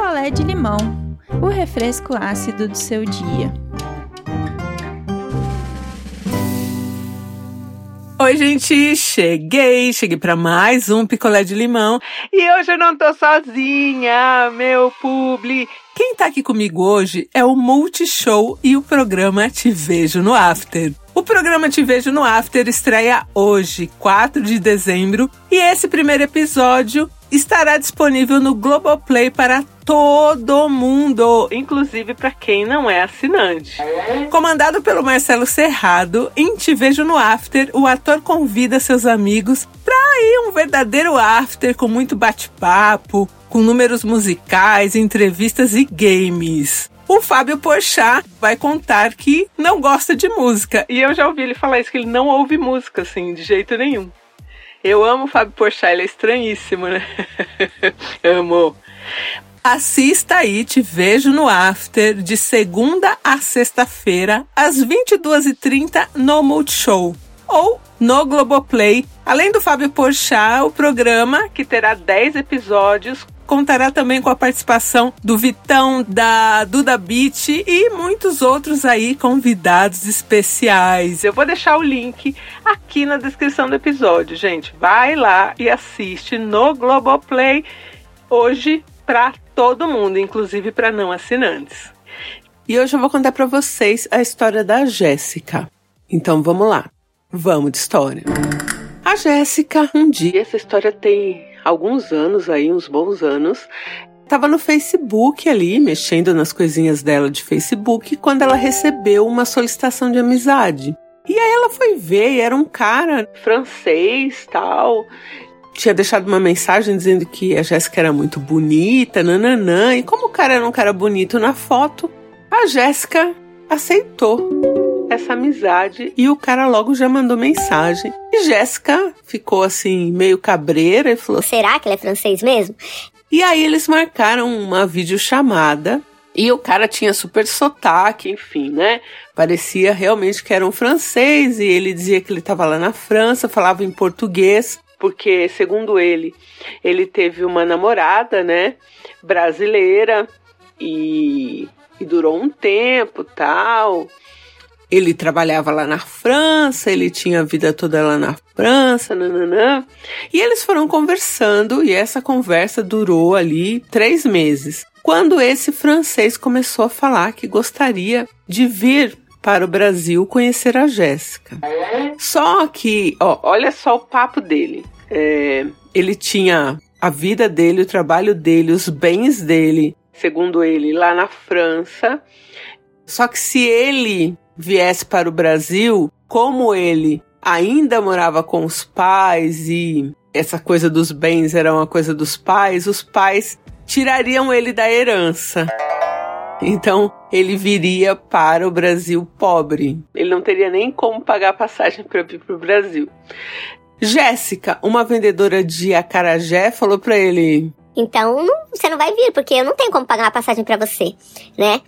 picolé de limão, o refresco ácido do seu dia. Oi, gente, cheguei, cheguei para mais um picolé de limão e hoje eu não tô sozinha, meu publi. Quem tá aqui comigo hoje é o Multishow e o programa Te Vejo no After. O programa Te Vejo no After estreia hoje, 4 de dezembro, e esse primeiro episódio estará disponível no Globoplay para todo mundo, inclusive para quem não é assinante. Comandado pelo Marcelo Serrado, em Te Vejo no After, o ator convida seus amigos para ir um verdadeiro after com muito bate-papo, com números musicais, entrevistas e games o Fábio Porchat vai contar que não gosta de música. E eu já ouvi ele falar isso, que ele não ouve música, assim, de jeito nenhum. Eu amo o Fábio Porchat, ele é estranhíssimo, né? amo. Assista aí, te vejo no After, de segunda a sexta-feira, às 22h30 no Multishow. Ou no Globoplay. Além do Fábio Porchat, o programa, que terá 10 episódios, contará também com a participação do Vitão, da Duda Beat e muitos outros aí convidados especiais. Eu vou deixar o link aqui na descrição do episódio, gente. Vai lá e assiste no Globoplay hoje para todo mundo, inclusive para não assinantes. E hoje eu vou contar para vocês a história da Jéssica. Então vamos lá. Vamos de história. A Jéssica, um dia, essa história tem alguns anos aí, uns bons anos, estava no Facebook ali, mexendo nas coisinhas dela de Facebook, quando ela recebeu uma solicitação de amizade. E aí ela foi ver, e era um cara francês, tal. Tinha deixado uma mensagem dizendo que a Jéssica era muito bonita, nananã. E como o cara era um cara bonito na foto, a Jéssica aceitou essa amizade e o cara logo já mandou mensagem. E Jéssica ficou assim, meio cabreira e falou: Será que ele é francês mesmo? E aí eles marcaram uma videochamada e o cara tinha super sotaque, enfim, né? Parecia realmente que era um francês e ele dizia que ele estava lá na França, falava em português, porque, segundo ele, ele teve uma namorada, né? Brasileira e, e durou um tempo tal. Ele trabalhava lá na França, ele tinha a vida toda lá na França, nananã. E eles foram conversando e essa conversa durou ali três meses. Quando esse francês começou a falar que gostaria de vir para o Brasil conhecer a Jéssica. Só que, ó, olha só o papo dele. É, ele tinha a vida dele, o trabalho dele, os bens dele, segundo ele, lá na França. Só que se ele viesse para o Brasil, como ele ainda morava com os pais e essa coisa dos bens era uma coisa dos pais, os pais tirariam ele da herança. Então ele viria para o Brasil pobre. Ele não teria nem como pagar a passagem para vir para o Brasil. Jéssica, uma vendedora de acarajé, falou para ele: Então você não vai vir porque eu não tenho como pagar a passagem para você, né?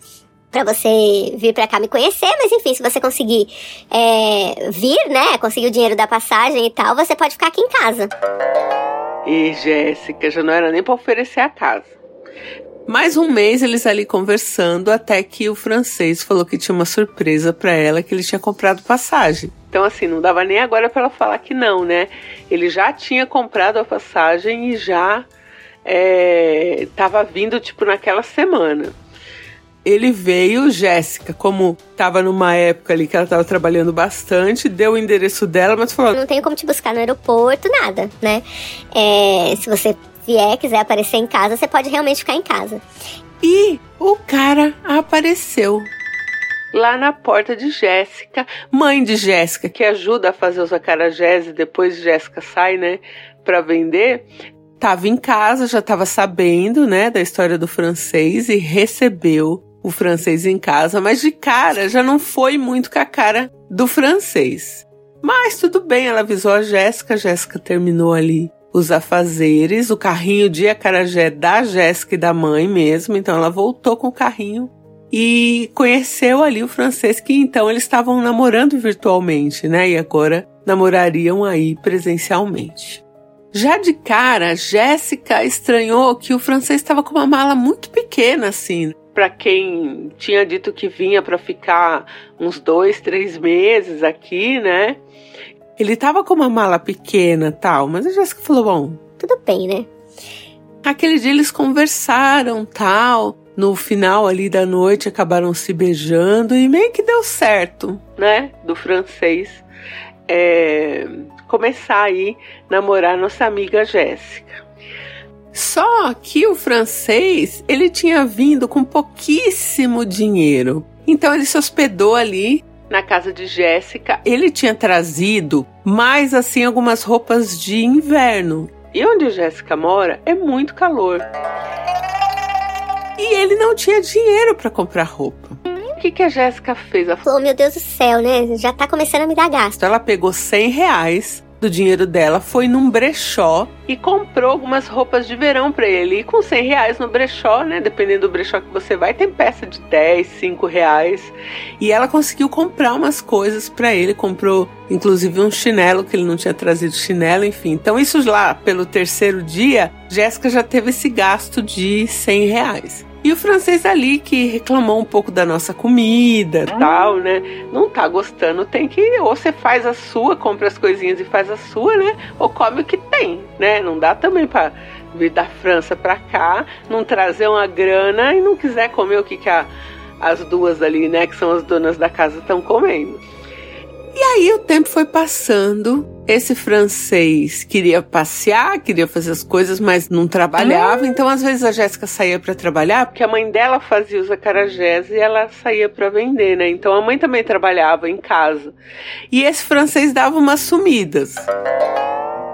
Para você vir para cá me conhecer, mas enfim, se você conseguir é, vir, né, conseguir o dinheiro da passagem e tal, você pode ficar aqui em casa. E Jéssica, já não era nem para oferecer a casa. Mais um mês eles ali conversando, até que o francês falou que tinha uma surpresa para ela, que ele tinha comprado passagem. Então, assim, não dava nem agora para ela falar que não, né? Ele já tinha comprado a passagem e já estava é, vindo, tipo, naquela semana ele veio, Jéssica, como estava numa época ali que ela estava trabalhando bastante, deu o endereço dela, mas falou: Não tenho como te buscar no aeroporto, nada, né? É, se você vier, quiser aparecer em casa, você pode realmente ficar em casa. E o cara apareceu lá na porta de Jéssica, mãe de Jéssica, que ajuda a fazer os acarajés e depois Jéssica sai, né, para vender. Tava em casa, já estava sabendo, né, da história do francês e recebeu o francês em casa, mas de cara já não foi muito com a cara do francês. Mas tudo bem, ela avisou a Jéssica, Jéssica terminou ali os afazeres, o carrinho de acarajé da Jéssica e da mãe mesmo, então ela voltou com o carrinho e conheceu ali o francês que então eles estavam namorando virtualmente, né? E agora namorariam aí presencialmente. Já de cara, Jéssica estranhou que o francês estava com uma mala muito pequena, assim. Para quem tinha dito que vinha para ficar uns dois, três meses aqui, né? Ele tava com uma mala pequena tal, mas a Jéssica falou: bom, tudo bem, né? Aquele dia eles conversaram tal. No final ali da noite acabaram se beijando e meio que deu certo, né? Do francês é, começar aí namorar nossa amiga Jéssica. Só que o francês, ele tinha vindo com pouquíssimo dinheiro. Então ele se hospedou ali na casa de Jéssica. Ele tinha trazido mais assim algumas roupas de inverno. E onde Jéssica mora é muito calor. E ele não tinha dinheiro para comprar roupa. O que, que a Jéssica fez? Ela falou: oh, meu Deus do céu, né? Já tá começando a me dar gasto. Ela pegou 100 reais do dinheiro dela, foi num brechó e comprou algumas roupas de verão para ele. E com 100 reais no brechó, né? Dependendo do brechó que você vai, tem peça de 10, 5 reais. E ela conseguiu comprar umas coisas para ele. Comprou, inclusive, um chinelo, que ele não tinha trazido chinelo, enfim. Então, isso lá pelo terceiro dia, Jéssica já teve esse gasto de 100 reais. E o francês ali que reclamou um pouco da nossa comida e tal, né? Não tá gostando, tem que. Ou você faz a sua, compra as coisinhas e faz a sua, né? Ou come o que tem, né? Não dá também pra vir da França pra cá, não trazer uma grana e não quiser comer o que, que a, as duas ali, né? Que são as donas da casa, estão comendo. E aí o tempo foi passando. Esse francês queria passear, queria fazer as coisas, mas não trabalhava. Então, às vezes, a Jéssica saía para trabalhar, porque a mãe dela fazia os acarajés e ela saía para vender, né? Então, a mãe também trabalhava em casa. E esse francês dava umas sumidas.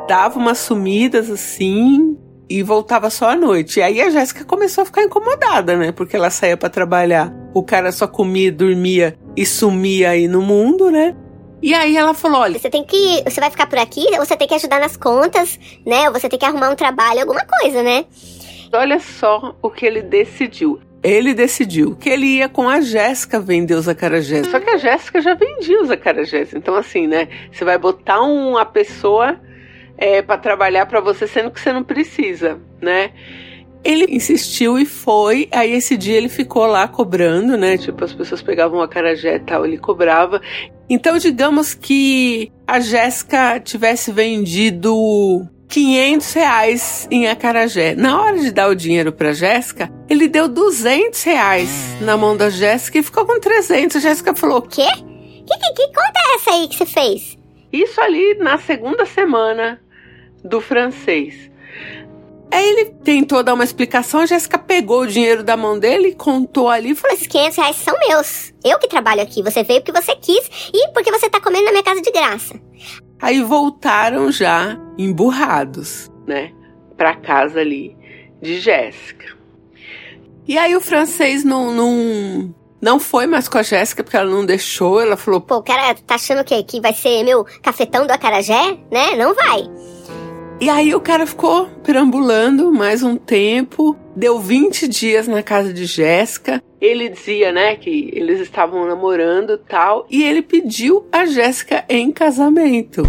Dava umas sumidas assim, e voltava só à noite. E aí a Jéssica começou a ficar incomodada, né? Porque ela saía para trabalhar, o cara só comia, dormia e sumia aí no mundo, né? E aí ela falou: olha. Você tem que. Você vai ficar por aqui, você tem que ajudar nas contas, né? Ou você tem que arrumar um trabalho, alguma coisa, né? Olha só o que ele decidiu. Ele decidiu que ele ia com a Jéssica vender os acarajés. Só que a Jéssica já vendia os acarajés. Então, assim, né? Você vai botar uma pessoa é, para trabalhar para você, sendo que você não precisa, né? Ele insistiu e foi. Aí esse dia ele ficou lá cobrando, né? Tipo, as pessoas pegavam o acarajé e tal, ele cobrava. Então, digamos que a Jéssica tivesse vendido 500 reais em acarajé. Na hora de dar o dinheiro para Jéssica, ele deu 200 reais na mão da Jéssica e ficou com 300. A Jéssica falou: Quê? Que, que, que conta é essa aí que você fez? Isso ali na segunda semana do francês. Aí ele tentou dar uma explicação, a Jéssica pegou o dinheiro da mão dele, contou ali e falou: Esses 500 reais são meus. Eu que trabalho aqui. Você veio porque você quis e porque você tá comendo na minha casa de graça. Aí voltaram já emburrados, né? Pra casa ali de Jéssica. E aí o francês não, não, não foi mais com a Jéssica porque ela não deixou. Ela falou: Pô, o cara tá achando o quê? Que vai ser meu cafetão do acarajé? Né? Não vai. E aí o cara ficou perambulando mais um tempo, deu 20 dias na casa de Jéssica. Ele dizia, né, que eles estavam namorando tal, e ele pediu a Jéssica em casamento.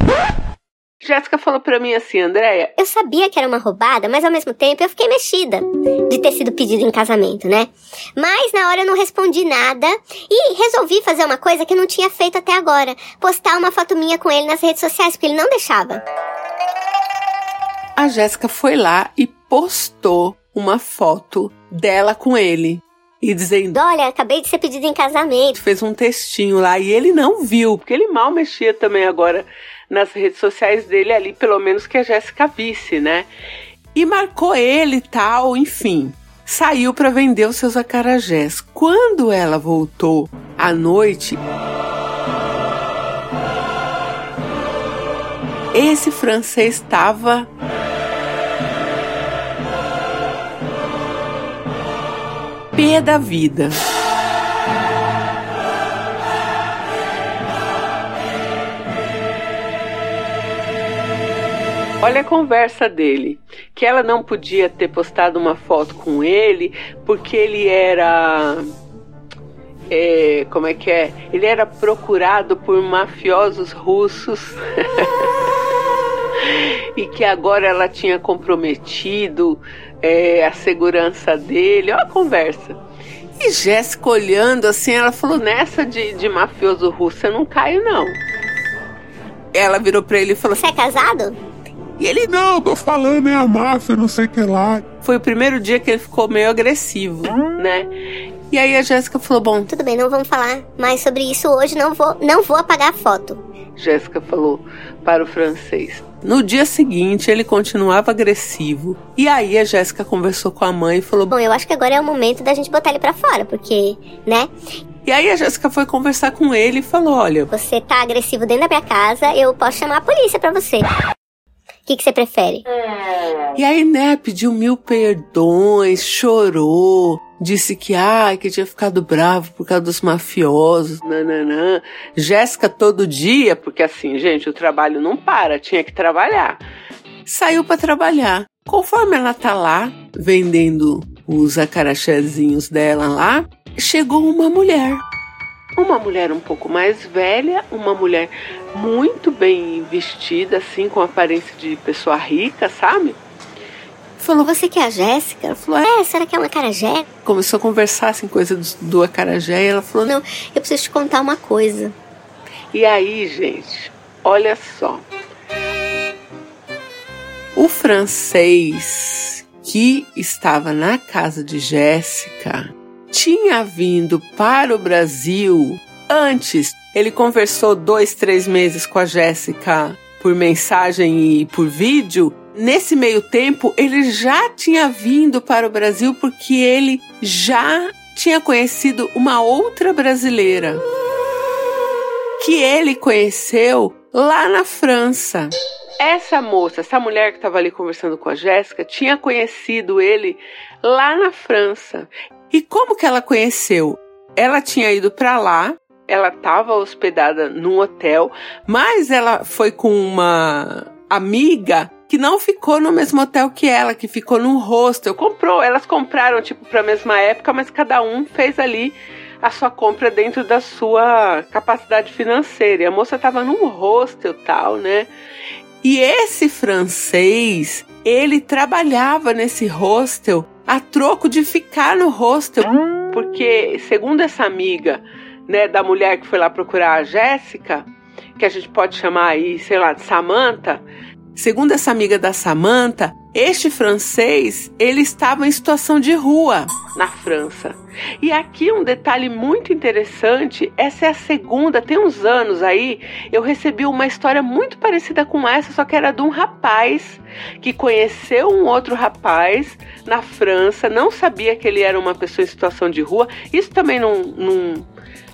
Jéssica falou para mim assim, Andréia. Eu sabia que era uma roubada, mas ao mesmo tempo eu fiquei mexida de ter sido pedido em casamento, né? Mas na hora eu não respondi nada e resolvi fazer uma coisa que eu não tinha feito até agora: postar uma foto minha com ele nas redes sociais, porque ele não deixava a Jéssica foi lá e postou uma foto dela com ele. E dizendo: Olha, acabei de ser pedido em casamento. Fez um textinho lá e ele não viu, porque ele mal mexia também agora nas redes sociais dele ali, pelo menos que a Jéssica visse, né? E marcou ele e tal, enfim. Saiu para vender os seus acarajés. Quando ela voltou à noite, esse francês estava pé da vida. Olha a conversa dele, que ela não podia ter postado uma foto com ele porque ele era é, como é que é? Ele era procurado por mafiosos russos. e que agora ela tinha comprometido é, a segurança dele. Olha a conversa. E Jéssica olhando assim, ela falou: Nessa de, de mafioso russo eu não caio, não. Ela virou pra ele e falou: Você é casado? E ele: Não, tô falando, é a máfia, não sei o que lá. Foi o primeiro dia que ele ficou meio agressivo, né? E aí a Jéssica falou: Bom, Tudo bem, não vamos falar mais sobre isso hoje, não vou, não vou apagar a foto. Jéssica falou para o francês. No dia seguinte, ele continuava agressivo. E aí a Jéssica conversou com a mãe e falou: Bom, eu acho que agora é o momento da gente botar ele pra fora, porque, né? E aí a Jéssica foi conversar com ele e falou: Olha, Você tá agressivo dentro da minha casa, eu posso chamar a polícia pra você. O que, que você prefere? E aí, né, pediu mil perdões, chorou, disse que, ai, que tinha ficado bravo por causa dos mafiosos, nananã. Jéssica todo dia, porque assim, gente, o trabalho não para, tinha que trabalhar. Saiu para trabalhar. Conforme ela tá lá, vendendo os acarachés dela lá, chegou uma mulher. Uma mulher um pouco mais velha, uma mulher muito bem vestida, assim, com aparência de pessoa rica, sabe? Falou, Você que é a Jéssica? ela falou, é. Será que é uma carajé? Começou a conversar, assim, coisa do, do acarajé, e ela falou. Não, eu preciso te contar uma coisa. E aí, gente, olha só. O francês que estava na casa de Jéssica tinha vindo para o Brasil antes. Ele conversou dois, três meses com a Jéssica por mensagem e por vídeo. Nesse meio tempo, ele já tinha vindo para o Brasil porque ele já tinha conhecido uma outra brasileira que ele conheceu lá na França. Essa moça, essa mulher que estava ali conversando com a Jéssica, tinha conhecido ele lá na França. E como que ela conheceu? Ela tinha ido para lá, ela estava hospedada num hotel, mas ela foi com uma amiga que não ficou no mesmo hotel que ela, que ficou num hostel. Comprou, elas compraram tipo para a mesma época, mas cada um fez ali a sua compra dentro da sua capacidade financeira. E a moça estava num hostel tal, né? E esse francês, ele trabalhava nesse hostel a troco de ficar no hostel, porque segundo essa amiga, né, da mulher que foi lá procurar a Jéssica, que a gente pode chamar aí, sei lá, de Samantha, segundo essa amiga da Samantha, este francês, ele estava em situação de rua na França. E aqui um detalhe muito interessante, essa é a segunda, tem uns anos aí, eu recebi uma história muito parecida com essa, só que era de um rapaz que conheceu um outro rapaz na França, não sabia que ele era uma pessoa em situação de rua. Isso também não, não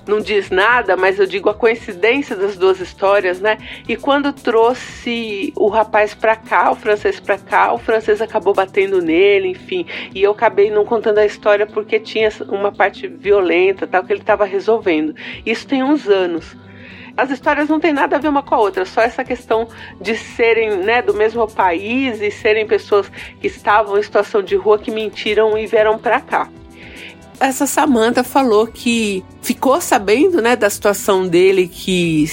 não diz nada, mas eu digo a coincidência das duas histórias, né? E quando trouxe o rapaz para cá, o francês para cá, o francês acabou batendo nele, enfim. E eu acabei não contando a história porque tinha uma parte violenta, tal que ele estava resolvendo. Isso tem uns anos. As histórias não têm nada a ver uma com a outra, só essa questão de serem né, do mesmo país e serem pessoas que estavam em situação de rua que mentiram e vieram para cá essa Samantha falou que ficou sabendo, né, da situação dele que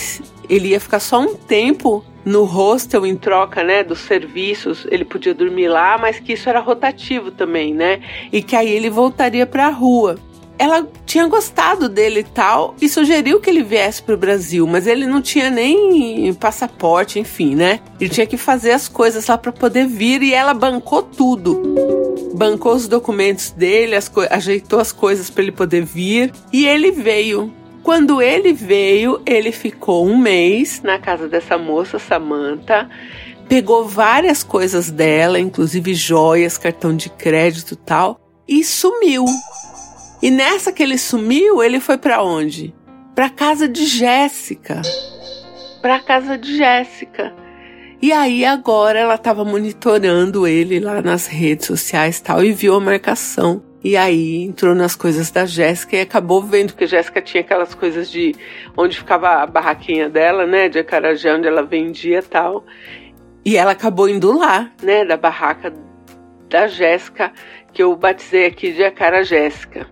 ele ia ficar só um tempo no hostel em troca, né, dos serviços, ele podia dormir lá, mas que isso era rotativo também, né? E que aí ele voltaria para a rua ela tinha gostado dele e tal e sugeriu que ele viesse para o Brasil, mas ele não tinha nem passaporte, enfim, né? Ele tinha que fazer as coisas lá para poder vir e ela bancou tudo. Bancou os documentos dele, as ajeitou as coisas para ele poder vir e ele veio. Quando ele veio, ele ficou um mês na casa dessa moça, Samantha pegou várias coisas dela, inclusive joias, cartão de crédito e tal, e sumiu. E nessa que ele sumiu, ele foi para onde? Para casa de Jéssica. Para casa de Jéssica. E aí agora ela estava monitorando ele lá nas redes sociais tal e viu a marcação. E aí entrou nas coisas da Jéssica e acabou vendo que Jéssica tinha aquelas coisas de onde ficava a barraquinha dela, né, de acarajé, onde ela vendia tal. E ela acabou indo lá, né, da barraca da Jéssica, que eu batizei aqui de Acara Jéssica.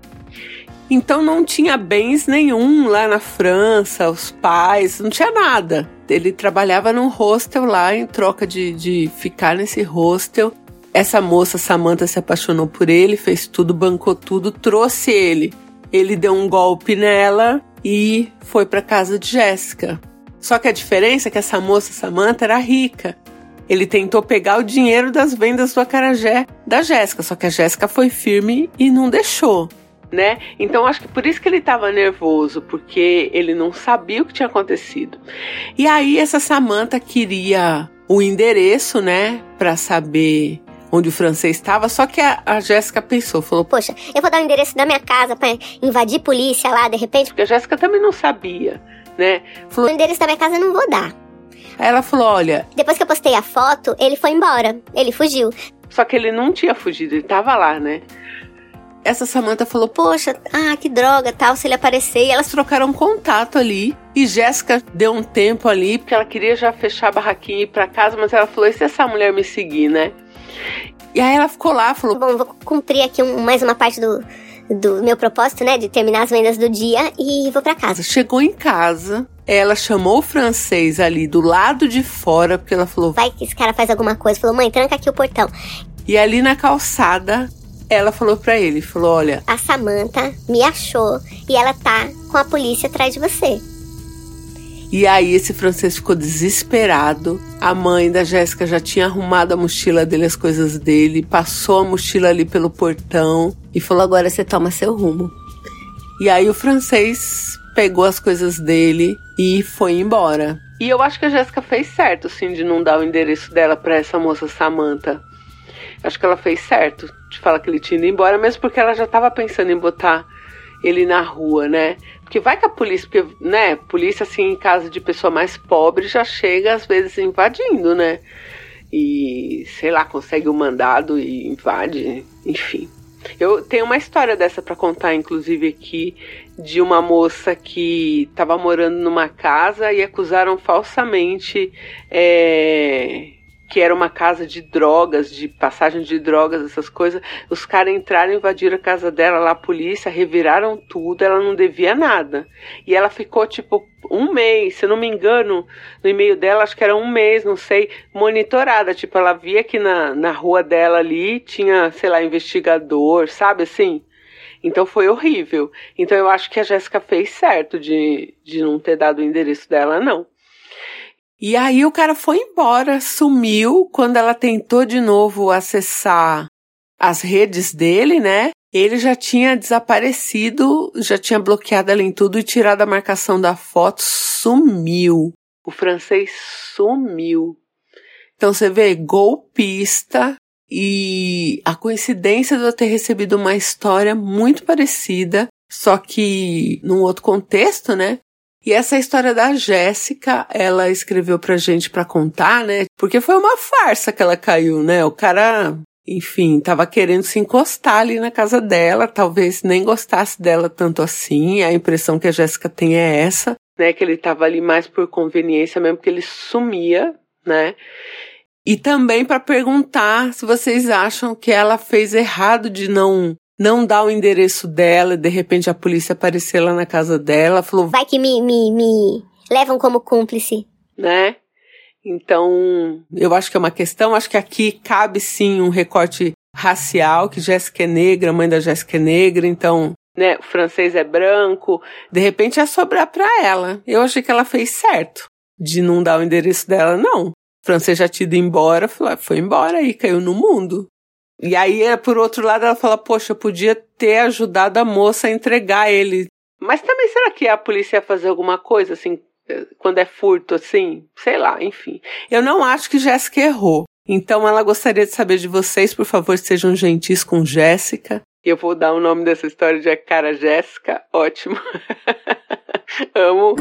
Então não tinha bens nenhum lá na França, os pais, não tinha nada. Ele trabalhava num hostel lá em troca de, de ficar nesse hostel. Essa moça, Samantha, se apaixonou por ele, fez tudo, bancou tudo, trouxe ele. Ele deu um golpe nela e foi para casa de Jéssica. Só que a diferença é que essa moça, Samantha, era rica. Ele tentou pegar o dinheiro das vendas do acarajé da Jéssica, só que a Jéssica foi firme e não deixou. Né? Então acho que por isso que ele estava nervoso, porque ele não sabia o que tinha acontecido. E aí essa Samantha queria o endereço, né, para saber onde o francês estava, só que a, a Jéssica pensou, falou: Poxa, eu vou dar o endereço da minha casa para invadir polícia lá de repente. Porque a Jéssica também não sabia, né? Falou, o endereço da minha casa eu não vou dar. Aí ela falou: Olha. Depois que eu postei a foto, ele foi embora. Ele fugiu. Só que ele não tinha fugido, ele tava lá, né? Essa Samantha falou: Poxa, ah, que droga, tal, se ele aparecer. E elas trocaram contato ali. E Jéssica deu um tempo ali, porque ela queria já fechar a barraquinha e ir pra casa, mas ela falou: E se essa mulher me seguir, né? E aí ela ficou lá, falou: Bom, vou cumprir aqui um, mais uma parte do, do meu propósito, né? De terminar as vendas do dia e vou para casa. Chegou em casa, ela chamou o francês ali do lado de fora, porque ela falou: Vai que esse cara faz alguma coisa. Falou: Mãe, tranca aqui o portão. E ali na calçada, ela falou para ele: Falou, olha. A Samantha me achou e ela tá com a polícia atrás de você. E aí esse francês ficou desesperado. A mãe da Jéssica já tinha arrumado a mochila dele, as coisas dele, passou a mochila ali pelo portão e falou: agora você toma seu rumo. E aí o francês pegou as coisas dele e foi embora. E eu acho que a Jéssica fez certo, sim, de não dar o endereço dela para essa moça Samantha. Acho que ela fez certo de falar que ele tinha ido embora, mesmo porque ela já estava pensando em botar ele na rua, né? Porque vai que a polícia, porque, né, polícia assim em casa de pessoa mais pobre já chega às vezes invadindo, né? E sei lá, consegue o um mandado e invade, enfim. Eu tenho uma história dessa para contar, inclusive aqui, de uma moça que estava morando numa casa e acusaram falsamente é, que era uma casa de drogas, de passagem de drogas, essas coisas. Os caras entraram, invadiram a casa dela, lá a polícia, reviraram tudo, ela não devia nada. E ela ficou tipo um mês, se eu não me engano, no e-mail dela, acho que era um mês, não sei, monitorada. Tipo, ela via que na, na rua dela ali tinha, sei lá, investigador, sabe assim? Então foi horrível. Então eu acho que a Jéssica fez certo de, de não ter dado o endereço dela, não. E aí o cara foi embora, sumiu. Quando ela tentou de novo acessar as redes dele, né? Ele já tinha desaparecido, já tinha bloqueado ela em tudo e tirado a marcação da foto, sumiu. O francês sumiu. Então você vê, golpista e a coincidência de eu ter recebido uma história muito parecida, só que num outro contexto, né? E essa história da Jéssica, ela escreveu pra gente pra contar, né? Porque foi uma farsa que ela caiu, né? O cara, enfim, tava querendo se encostar ali na casa dela, talvez nem gostasse dela tanto assim. A impressão que a Jéssica tem é essa, né? Que ele tava ali mais por conveniência mesmo, porque ele sumia, né? E também para perguntar se vocês acham que ela fez errado de não não dá o endereço dela, de repente a polícia aparecer lá na casa dela, falou. Vai que me, me, me levam como cúmplice. Né? Então, eu acho que é uma questão, acho que aqui cabe sim um recorte racial, que Jéssica é negra, a mãe da Jéssica é negra, então, né, o francês é branco, de repente é sobrar para ela. Eu achei que ela fez certo de não dar o endereço dela, não. O francês já tinha ido embora, foi embora aí, caiu no mundo. E aí, é, por outro lado, ela fala: Poxa, eu podia ter ajudado a moça a entregar ele. Mas também será que a polícia ia fazer alguma coisa assim, quando é furto assim? Sei lá, enfim. Eu não acho que Jéssica errou. Então ela gostaria de saber de vocês, por favor, sejam gentis com Jéssica. Eu vou dar o nome dessa história de Cara Jéssica. Ótimo. Amo.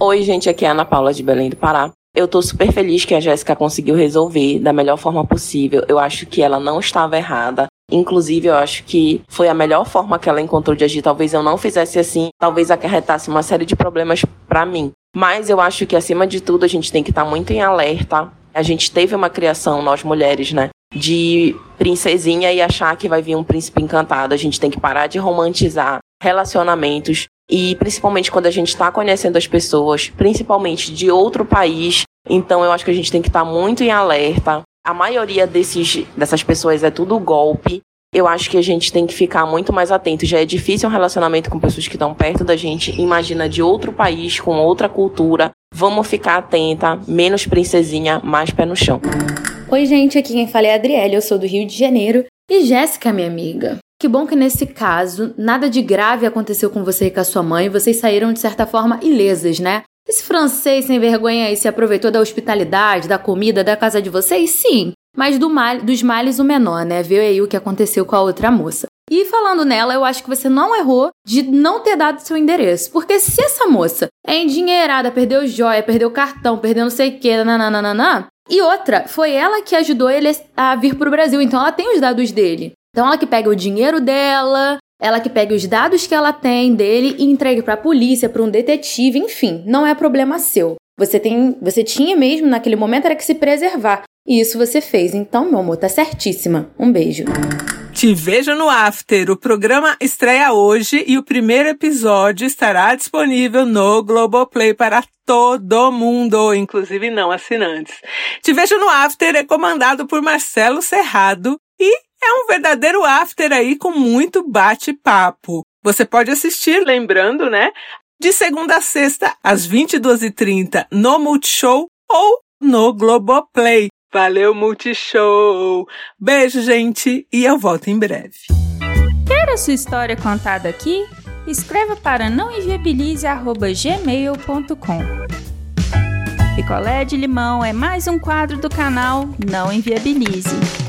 Oi, gente, aqui é a Ana Paula de Belém do Pará. Eu tô super feliz que a Jéssica conseguiu resolver da melhor forma possível. Eu acho que ela não estava errada. Inclusive, eu acho que foi a melhor forma que ela encontrou de agir. Talvez eu não fizesse assim, talvez acarretasse uma série de problemas para mim. Mas eu acho que, acima de tudo, a gente tem que estar tá muito em alerta. A gente teve uma criação, nós mulheres, né? De princesinha e achar que vai vir um príncipe encantado. A gente tem que parar de romantizar relacionamentos. E principalmente quando a gente está conhecendo as pessoas, principalmente de outro país. Então eu acho que a gente tem que estar tá muito em alerta. A maioria desses, dessas pessoas é tudo golpe. Eu acho que a gente tem que ficar muito mais atento. Já é difícil um relacionamento com pessoas que estão perto da gente. Imagina de outro país, com outra cultura. Vamos ficar atenta, menos princesinha, mais pé no chão. Oi, gente, aqui quem fala é a Adriele, eu sou do Rio de Janeiro. E Jéssica, minha amiga. Que bom que nesse caso, nada de grave aconteceu com você e com a sua mãe, vocês saíram de certa forma ilesas, né? Esse francês sem vergonha aí se aproveitou da hospitalidade, da comida, da casa de vocês? Sim. Mas do mal, dos males o menor, né? Viu aí o que aconteceu com a outra moça. E falando nela, eu acho que você não errou de não ter dado seu endereço. Porque se essa moça é endinheirada, perdeu joia, perdeu cartão, perdeu não sei o que, nananana. E outra, foi ela que ajudou ele a vir pro Brasil, então ela tem os dados dele. Então ela que pega o dinheiro dela, ela que pega os dados que ela tem dele e entrega para a polícia, para um detetive, enfim, não é problema seu. Você tem, você tinha mesmo naquele momento era que se preservar. E isso você fez. Então, meu amor, tá certíssima. Um beijo. Te vejo no After. O programa estreia hoje e o primeiro episódio estará disponível no Globoplay para todo mundo, inclusive não assinantes. Te vejo no After é comandado por Marcelo Serrado e é um verdadeiro after aí com muito bate-papo. Você pode assistir, lembrando, né? De segunda a sexta, às 22h30, no Multishow ou no Globoplay. Valeu, Multishow! Beijo, gente, e eu volto em breve. Quer a sua história contada aqui? Escreva para nãoenviabilize.gmail.com Picolé de limão é mais um quadro do canal Não Enviabilize.